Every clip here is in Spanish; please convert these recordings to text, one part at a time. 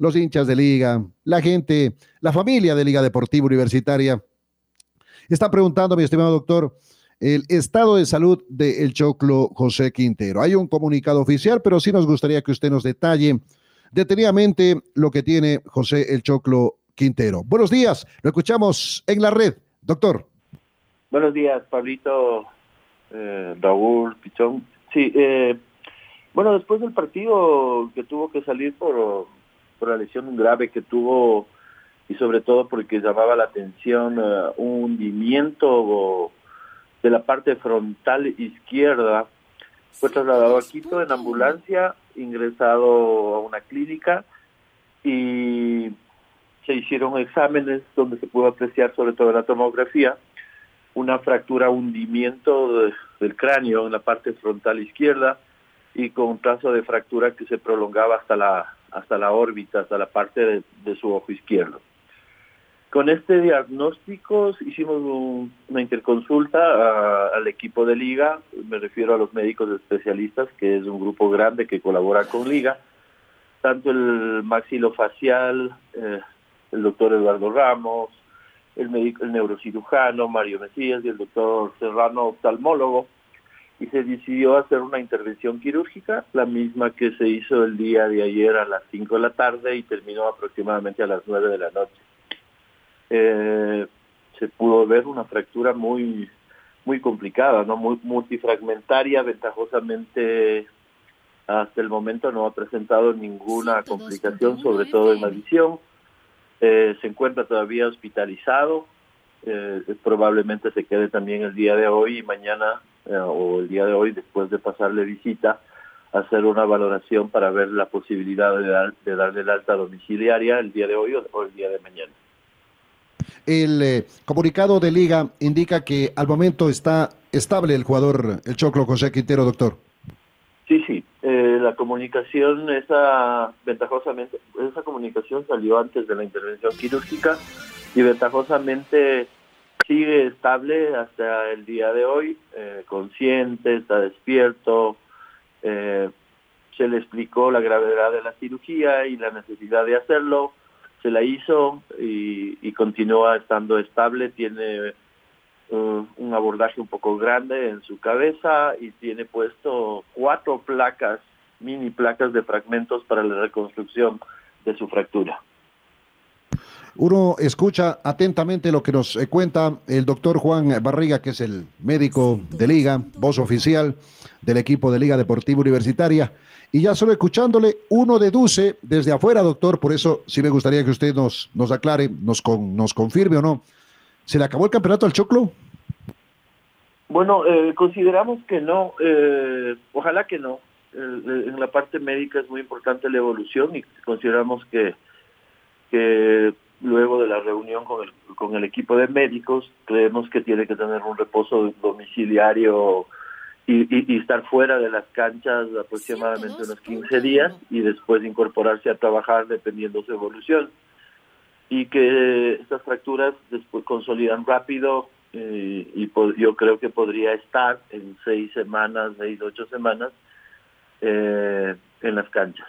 los hinchas de liga, la gente, la familia de Liga Deportiva Universitaria. Está preguntando, mi estimado doctor, el estado de salud del Choclo José Quintero. Hay un comunicado oficial, pero sí nos gustaría que usted nos detalle detenidamente lo que tiene José el Choclo Quintero. Buenos días, lo escuchamos en la red, doctor. Buenos días, Pablito, eh, Raúl, Pichón. Sí, eh, bueno, después del partido que tuvo que salir por por la lesión grave que tuvo y sobre todo porque llamaba la atención uh, un hundimiento de la parte frontal izquierda. Fue trasladado a Quito en ambulancia, ingresado a una clínica y se hicieron exámenes donde se pudo apreciar sobre todo en la tomografía una fractura, hundimiento del cráneo en la parte frontal izquierda y con un trazo de fractura que se prolongaba hasta la hasta la órbita, hasta la parte de, su ojo izquierdo. Con este diagnóstico hicimos una interconsulta al equipo de Liga, me refiero a los médicos especialistas, que es un grupo grande que colabora con Liga, tanto el maxilofacial, eh, el doctor Eduardo Ramos, el, médico, el neurocirujano Mario Mesías y el doctor Serrano, oftalmólogo, y se decidió hacer una intervención quirúrgica, la misma que se hizo el día de ayer a las 5 de la tarde y terminó aproximadamente a las 9 de la noche. Eh, se pudo ver una fractura muy muy complicada, no muy multifragmentaria, ventajosamente hasta el momento no ha presentado ninguna complicación, sobre todo en la visión. Eh, se encuentra todavía hospitalizado, eh, probablemente se quede también el día de hoy y mañana eh, o el día de hoy, después de pasarle visita, hacer una valoración para ver la posibilidad de, de darle el alta domiciliaria el día de hoy o, el día de mañana. El eh, comunicado de liga indica que al momento está estable el jugador, el Choclo José Quintero, doctor. Sí, sí. Eh, la comunicación, esa ventajosamente, esa comunicación salió antes de la intervención quirúrgica y ventajosamente sigue estable hasta el día de hoy, eh, consciente, está despierto, eh, se le explicó la gravedad de la cirugía y la necesidad de hacerlo, se la hizo y, continúa estando estable, tiene uh, un abordaje un poco grande en su cabeza y tiene puesto cuatro placas, mini placas de fragmentos para la reconstrucción de su fractura. Uno escucha atentamente lo que nos eh, cuenta el doctor Juan Barriga, que es el médico de liga, voz oficial del equipo de Liga Deportiva Universitaria. Y ya solo escuchándole, uno deduce desde afuera, doctor, por eso sí me gustaría que usted nos, nos aclare, nos, nos confirme o no. ¿Se le acabó el campeonato al Choclo? Bueno, eh, consideramos que no, eh, ojalá que no. en la parte médica es muy importante la evolución y consideramos que, que luego de la reunión con el, equipo de médicos, creemos que tiene que tener un reposo domiciliario y, estar fuera de las canchas aproximadamente unos 15 días y después incorporarse a trabajar dependiendo su evolución. Y que estas fracturas después consolidan rápido eh, y yo creo que podría estar en seis semanas, seis, ocho semanas eh, en las canchas.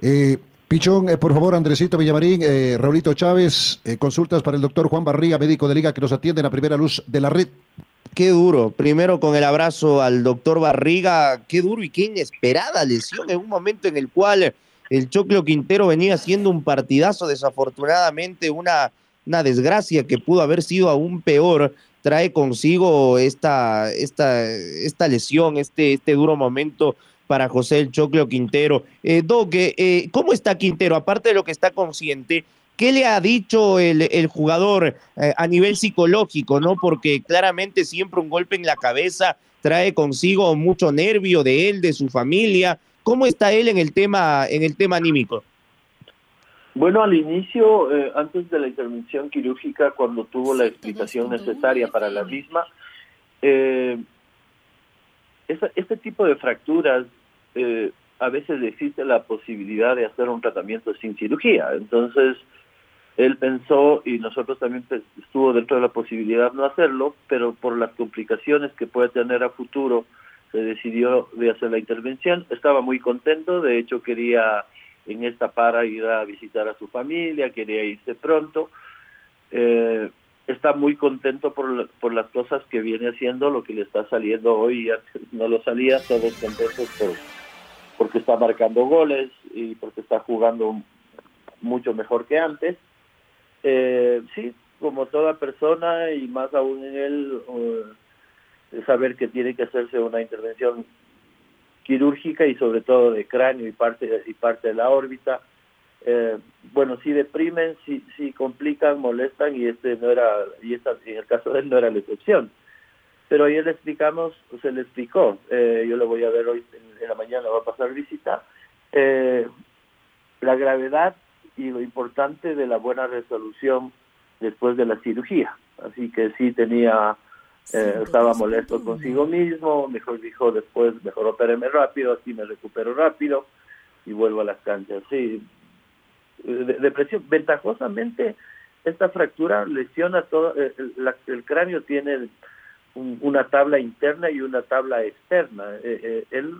Eh, Pichón, eh, por favor, Andresito Villamarín, eh, Raulito Chávez, eh, consultas para el doctor Juan Barriga, médico de Liga, que nos atiende en la primera luz de la red. Qué duro. Primero con el abrazo al doctor Barriga. Qué duro y qué inesperada lesión en un momento en el cual el Choclo Quintero venía haciendo un partidazo. Desafortunadamente, una una desgracia que pudo haber sido aún peor, trae consigo esta, esta, esta lesión, este, este duro momento para José el Choclo Quintero. Eh, Doque, eh, ¿cómo está Quintero? Aparte de lo que está consciente, ¿qué le ha dicho el, el jugador eh, a nivel psicológico? ¿no? Porque claramente siempre un golpe en la cabeza trae consigo mucho nervio de él, de su familia. ¿Cómo está él en el tema, en el tema anímico? Bueno, al inicio, eh, antes de la intervención quirúrgica, cuando tuvo la explicación necesaria para la misma, eh, este tipo de fracturas, eh, a veces existe la posibilidad de hacer un tratamiento sin cirugía. Entonces, él pensó, y nosotros también pues, estuvo dentro de la posibilidad no hacerlo, pero por las complicaciones que puede tener a futuro, se decidió de hacer la intervención. Estaba muy contento, de hecho quería en esta para ir a visitar a su familia, quería irse pronto. Eh, está muy contento por, por las cosas que viene haciendo, lo que le está saliendo hoy, ya no lo salía, todos contentos por, porque está marcando goles y porque está jugando mucho mejor que antes. Eh, sí, como toda persona y más aún en él, uh, saber que tiene que hacerse una intervención quirúrgica y sobre todo de cráneo y parte y parte de la órbita. Eh, bueno, sí deprimen, sí, sí complican, molestan y este no era y esta, en el caso de él no era la excepción. Pero ayer le explicamos, se le explicó, eh, yo lo voy a ver hoy en, en, la mañana, va a pasar visita, eh, la gravedad y lo importante de la buena resolución después de la cirugía. Así que sí tenía eh, estaba molesto consigo mismo, mejor dijo después, mejor opéreme rápido, así me recupero rápido y vuelvo a las canchas. Sí, de, depresión. Ventajosamente, esta fractura lesiona todo, eh, el, el cráneo tiene un, una tabla interna y una tabla externa. Eh, eh, él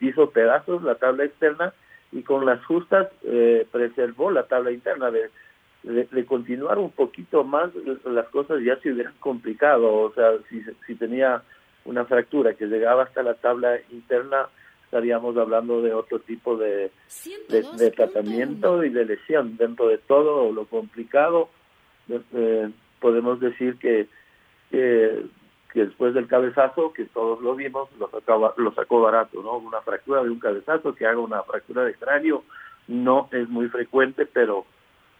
hizo pedazos la tabla externa y con las justas eh, preservó la tabla interna. De, de, de, continuar un poquito más, las cosas ya se hubieran complicado. O sea, si, si tenía una fractura que llegaba hasta la tabla interna, estaríamos hablando de otro tipo de, de, de tratamiento y de lesión. Dentro de todo lo complicado, eh, podemos decir que, que, que, después del cabezazo, que todos lo vimos, lo, sacaba, lo sacó barato, ¿no? Una fractura de un cabezazo, que haga una fractura de cráneo, no es muy frecuente, pero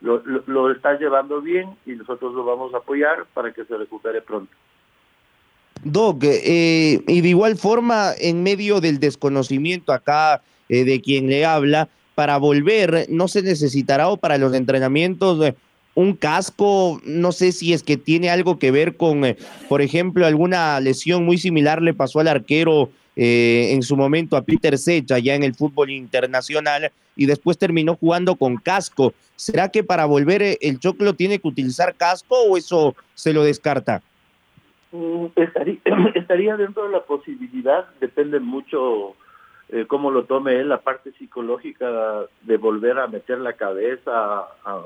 lo, lo, está llevando bien y nosotros lo vamos a apoyar para que se recupere pronto. Doc, eh, y de igual forma, en medio del desconocimiento acá eh, de quien le habla, para volver, no se necesitará o para los entrenamientos eh, un casco, no sé si es que tiene algo que ver con, eh, por ejemplo, alguna lesión muy similar le pasó al arquero eh, en su momento a Peter Secha ya en el fútbol internacional y después terminó jugando con casco. ¿Será que para volver eh, el Choclo tiene que utilizar casco o eso se lo descarta? Mm, estaría, estaría dentro de la posibilidad, depende mucho cómo lo tome él, la parte psicológica de volver a meter la cabeza, a,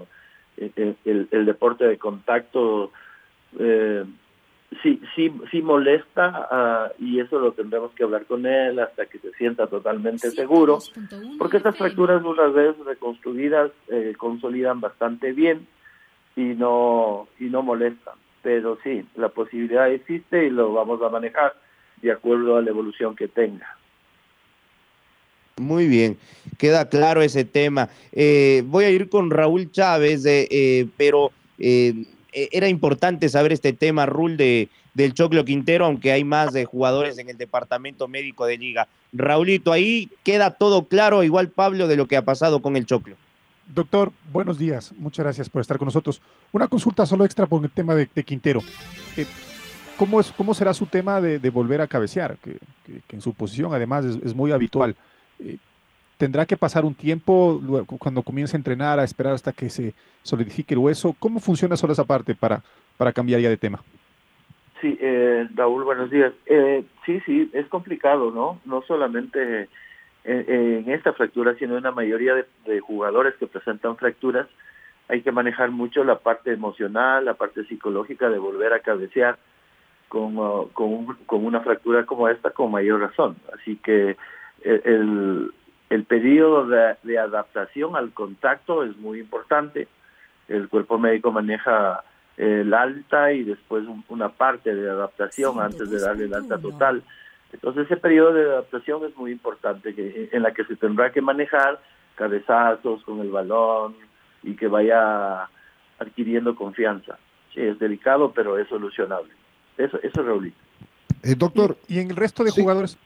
el, el, el, deporte de contacto. Eh, sí, sí, sí molesta uh, y eso lo tendremos que hablar con él hasta que se sienta totalmente seguro, porque estas fracturas una vez reconstruidas eh, consolidan bastante bien y no y no molestan, pero sí, la posibilidad existe y lo vamos a manejar de acuerdo a la evolución que tenga. Muy bien, queda claro ese tema. Eh, voy a ir con Raúl Chávez, eh, pero era importante saber este tema, Rul, de, del Choclo Quintero, aunque hay más de jugadores en el departamento médico de liga. Raulito, ahí queda todo claro, igual Pablo, de lo que ha pasado con el Choclo. Doctor, buenos días. Muchas gracias por estar con nosotros. Una consulta solo extra por el tema de, Quintero. Eh, ¿cómo, es, ¿Cómo será su tema de, volver a cabecear? Que, en su posición además es muy habitual. Eh, tendrá que pasar un tiempo cuando comience a entrenar, a esperar hasta que se solidifique el hueso. ¿Cómo funciona solo esa parte para, para cambiar ya de tema? Sí, eh, Raúl, buenos días. Eh, sí, sí, es complicado, ¿no? No solamente en, en esta fractura, sino en la mayoría de, jugadores que presentan fracturas, hay que manejar mucho la parte emocional, la parte psicológica de volver a cabecear con, uh, con, un, con una fractura como esta con mayor razón. Así que eh, el, el periodo de, de, adaptación al contacto es muy importante. El cuerpo médico maneja el alta y después una parte de adaptación antes de darle el alta total. Entonces ese periodo de adaptación es muy importante, que, en la que se tendrá que manejar cabezazos con el balón y que vaya adquiriendo confianza. Sí, es delicado, pero es solucionable. Eso, eso es Raulito. Eh, doctor. ¿Y, en el resto de jugadores?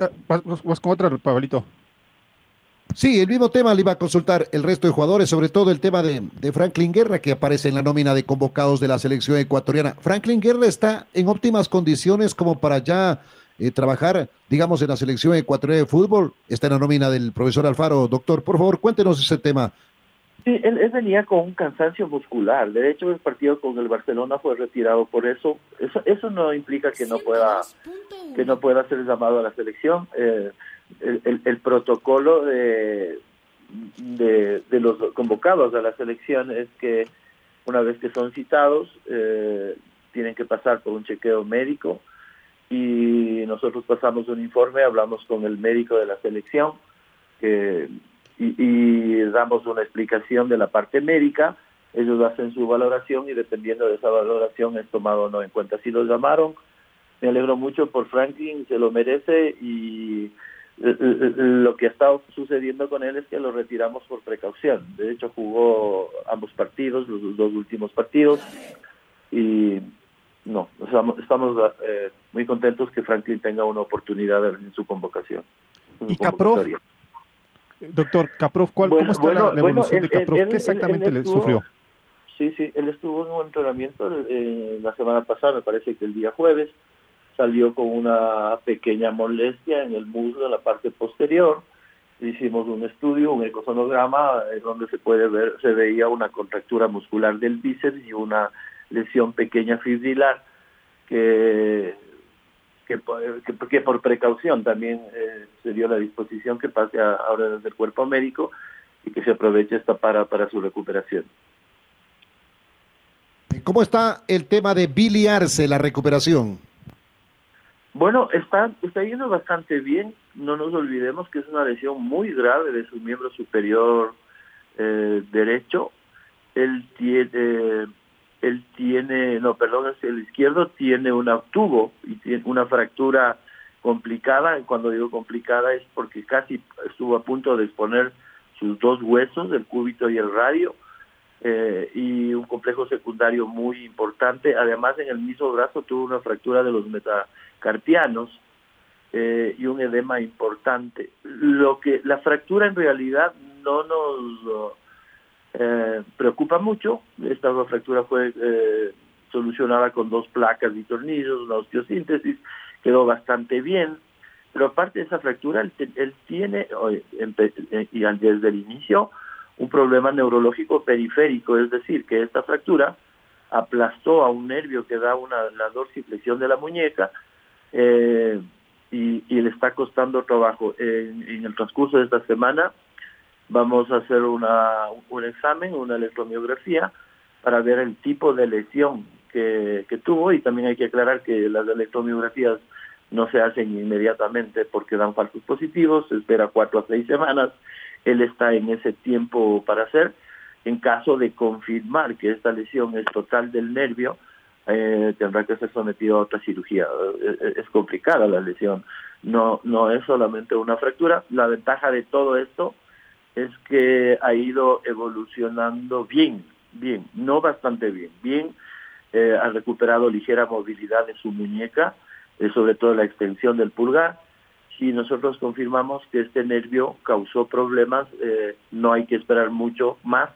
Ah, vas, con otra, Pablito. Sí, el mismo tema le iba a consultar el resto de jugadores, sobre todo el tema de, de, Franklin Guerra, que aparece en la nómina de convocados de la selección ecuatoriana. Franklin Guerra está en óptimas condiciones como para ya eh, trabajar, digamos, en la selección ecuatoriana de fútbol. Está en la nómina del profesor Alfaro. Doctor, por favor, cuéntenos ese tema. Sí, él, venía con un cansancio muscular. De hecho, el partido con el Barcelona fue retirado por eso. Eso, eso no implica que no pueda que no pueda ser llamado a la selección. Eh, el, protocolo de, de, los convocados a la selección es que una vez que son citados eh, tienen que pasar por un chequeo médico y nosotros pasamos un informe, hablamos con el médico de la selección y, damos una explicación de la parte médica, ellos hacen su valoración y dependiendo de esa valoración es tomado o no en cuenta. Si lo llamaron, me alegro mucho por Franklin, se lo merece y lo que ha estado sucediendo con él es que lo retiramos por precaución. De hecho, jugó ambos partidos, los dos últimos partidos, y no, estamos, eh, muy contentos que Franklin tenga una oportunidad en su convocación. ¿Y Caprof? Doctor Caprof, ¿cuál, ¿cómo está la, evolución de Caprof? ¿Qué exactamente le sufrió? Sí, sí, él estuvo en un entrenamiento eh, la semana pasada, me parece que el día jueves, salió con una pequeña molestia en el muslo, en la parte posterior. Hicimos un estudio, un ecosonograma, eh, donde se puede ver, se veía una contractura muscular del bíceps y una lesión pequeña fibrilar que, que, por precaución también eh, se dio la disposición que pase ahora desde el cuerpo médico y que se aproveche esta para, para su recuperación. ¿Cómo está el tema de biliarse, la recuperación? Bueno, está, está yendo bastante bien. No nos olvidemos que es una lesión muy grave de su miembro superior eh, derecho. Él tiene, él tiene, no, perdón, el izquierdo tiene un tubo y tiene una fractura complicada. Cuando digo complicada es porque casi estuvo a punto de exponer sus dos huesos, el cúbito y el radio. Eh, y un complejo secundario muy importante. Además, en el mismo brazo tuvo una fractura de los metacarpianos eh, y un edema importante. Lo que la fractura en realidad no nos eh, preocupa mucho. Esta fractura fue solucionada con dos placas y tornillos, una osteosíntesis, quedó bastante bien. Pero aparte de esa fractura, él, él tiene, y desde el inicio, un problema neurológico periférico, es decir, que esta fractura aplastó a un nervio que da una, dorsiflexión de la muñeca eh, y, le está costando trabajo. En, el transcurso de esta semana vamos a hacer una, un examen, una electromiografía, para ver el tipo de lesión que, que tuvo y también hay que aclarar que las electromiografías no se hacen inmediatamente porque dan falsos positivos, se espera cuatro a seis semanas él está en ese tiempo para hacer. En caso de confirmar que esta lesión es total del nervio, eh, tendrá que ser sometido a otra cirugía. Eh, eh, es, complicada la lesión, no, no es solamente una fractura. La ventaja de todo esto es que ha ido evolucionando bien, bien, no bastante bien, bien. ha recuperado ligera movilidad de su muñeca, sobre todo la extensión del pulgar si nosotros confirmamos que este nervio causó problemas, eh, no hay que esperar mucho más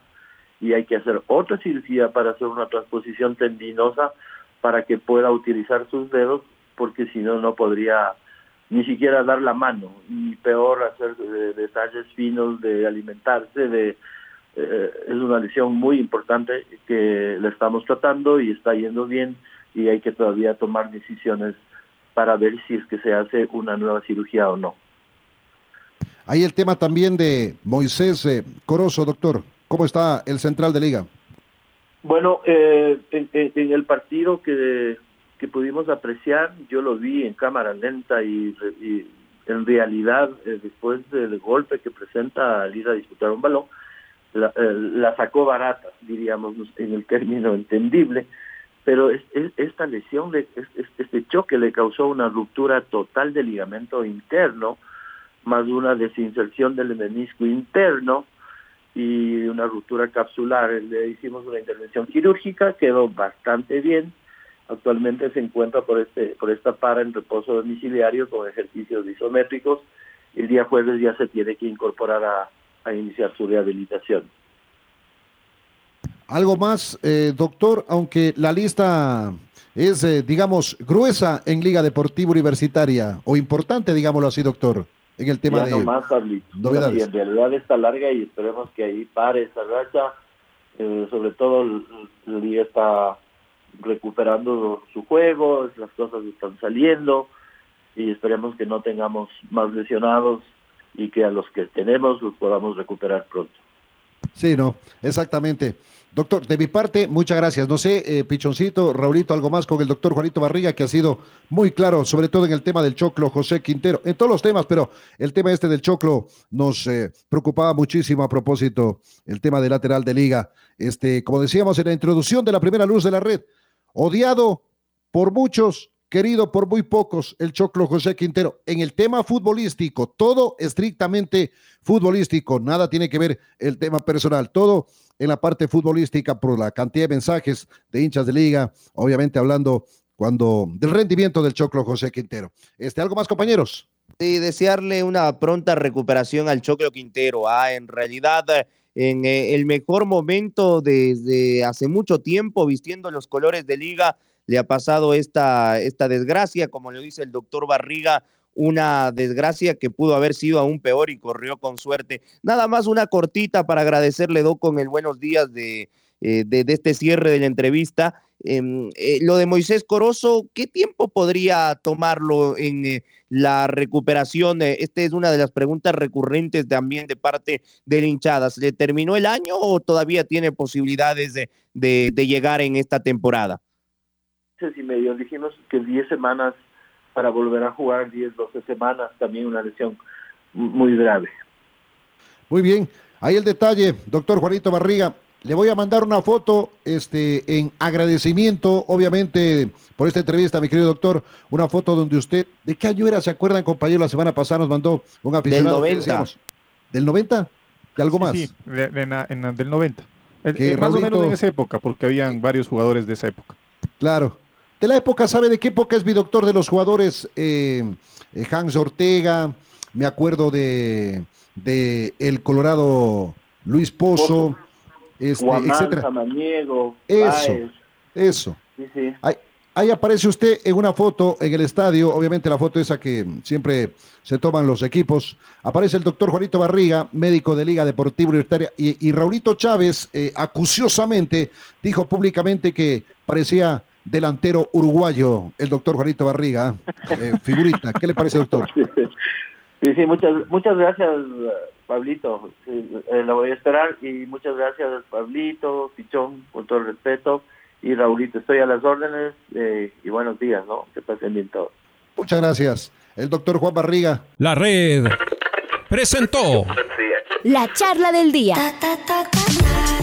y hay que hacer otra cirugía para hacer una transposición tendinosa para que pueda utilizar sus dedos, porque si no, no podría ni siquiera dar la mano, y peor hacer detalles finos de alimentarse, de eh, es una lesión muy importante que la estamos tratando y está yendo bien y hay que todavía tomar decisiones para ver si es que se hace una nueva cirugía o no. Hay el tema también de Moisés eh, Corozo, doctor. ¿Cómo está el central de liga? Bueno, eh, en, el partido que, que, pudimos apreciar, yo lo vi en cámara lenta y, en realidad, eh, después del golpe que presenta al ir a disputar un balón, la, la, sacó barata, diríamos en el término entendible, pero es, esta lesión, este choque le causó una ruptura total del ligamento interno, más una desinserción del menisco interno y una ruptura capsular. Le hicimos una intervención quirúrgica, quedó bastante bien. Actualmente se encuentra por, este, por esta para en reposo domiciliario con ejercicios isométricos. El día jueves ya se tiene que incorporar a, iniciar su rehabilitación. Algo más, eh, doctor, aunque la lista es, eh, digamos, gruesa en Liga Deportiva Universitaria, o importante, digámoslo así, doctor en el tema de más, Y en realidad está larga y esperemos que ahí pare esa racha. Eh, sobre todo el, día está recuperando su juego, las cosas están saliendo y esperemos que no tengamos más lesionados y que a los que tenemos los podamos recuperar pronto. Sí, no, exactamente. Doctor, de mi parte, muchas gracias. No sé, eh, Pichoncito, Raulito, algo más con el doctor Juanito Barriga, que ha sido muy claro, sobre todo en el tema del choclo, José Quintero, en todos los temas, pero el tema este del choclo nos eh, preocupaba muchísimo a propósito, el tema del lateral de liga. Este, como decíamos en la introducción de la primera luz de la red, odiado por muchos, querido por muy pocos, el Choclo José Quintero. En el tema futbolístico, todo estrictamente futbolístico, nada tiene que ver el tema personal, todo en la parte futbolística por la cantidad de mensajes de hinchas de liga, obviamente hablando cuando del rendimiento del Choclo José Quintero. Este, ¿Algo más, compañeros? Sí, desearle una pronta recuperación al Choclo Quintero. Ah, en realidad, en eh, el mejor momento desde hace mucho tiempo, vistiendo los colores de liga, le ha pasado esta, esta desgracia, como lo dice el doctor Barriga, una desgracia que pudo haber sido aún peor y corrió con suerte. Nada más una cortita para agradecerle, Do, con el buenos días de, eh, de, este cierre de la entrevista. Em, eh, lo de Moisés Corozo, ¿qué tiempo podría tomarlo en eh, la recuperación? esta es una de las preguntas recurrentes también de parte de la hinchada. ¿Se le terminó el año o todavía tiene posibilidades de, de, llegar en esta temporada? y medio, dijimos que 10 semanas para volver a jugar 10, 12 semanas, también una lesión muy grave. Muy bien, ahí el detalle, doctor Juanito Barriga. Le voy a mandar una foto este, en agradecimiento, obviamente, por esta entrevista, mi querido doctor. Una foto donde usted, ¿de qué año era? ¿Se acuerdan, compañero? La semana pasada nos mandó un aficionado. Del 90. ¿Del 90? ¿De algo más? Sí, del 90. más o menos en esa época, porque habían varios jugadores de esa época. Claro de la época, ¿sabe de qué época es mi doctor de los jugadores? Eh, eh, Hans Ortega, me acuerdo de, de el Colorado Luis Pozo, este, etcétera. eso, eso. Ahí, aparece usted en una foto en el estadio, obviamente la foto esa que siempre se toman los equipos. Aparece el doctor Juanito Barriga, médico de Liga Deportiva Universitaria, y, Raulito Chávez eh, acuciosamente dijo públicamente que parecía delantero uruguayo, el doctor Juanito Barriga, eh, figurita. ¿Qué le parece, doctor? Sí, sí, muchas, muchas gracias, Pablito. Eh, la voy a esperar y muchas gracias, Pablito, Pichón, con todo el respeto. Y Raulito, estoy a las órdenes eh, y buenos días, ¿no? Que pasen bien todos. Muchas gracias. El doctor Juan Barriga. La red presentó la charla del día.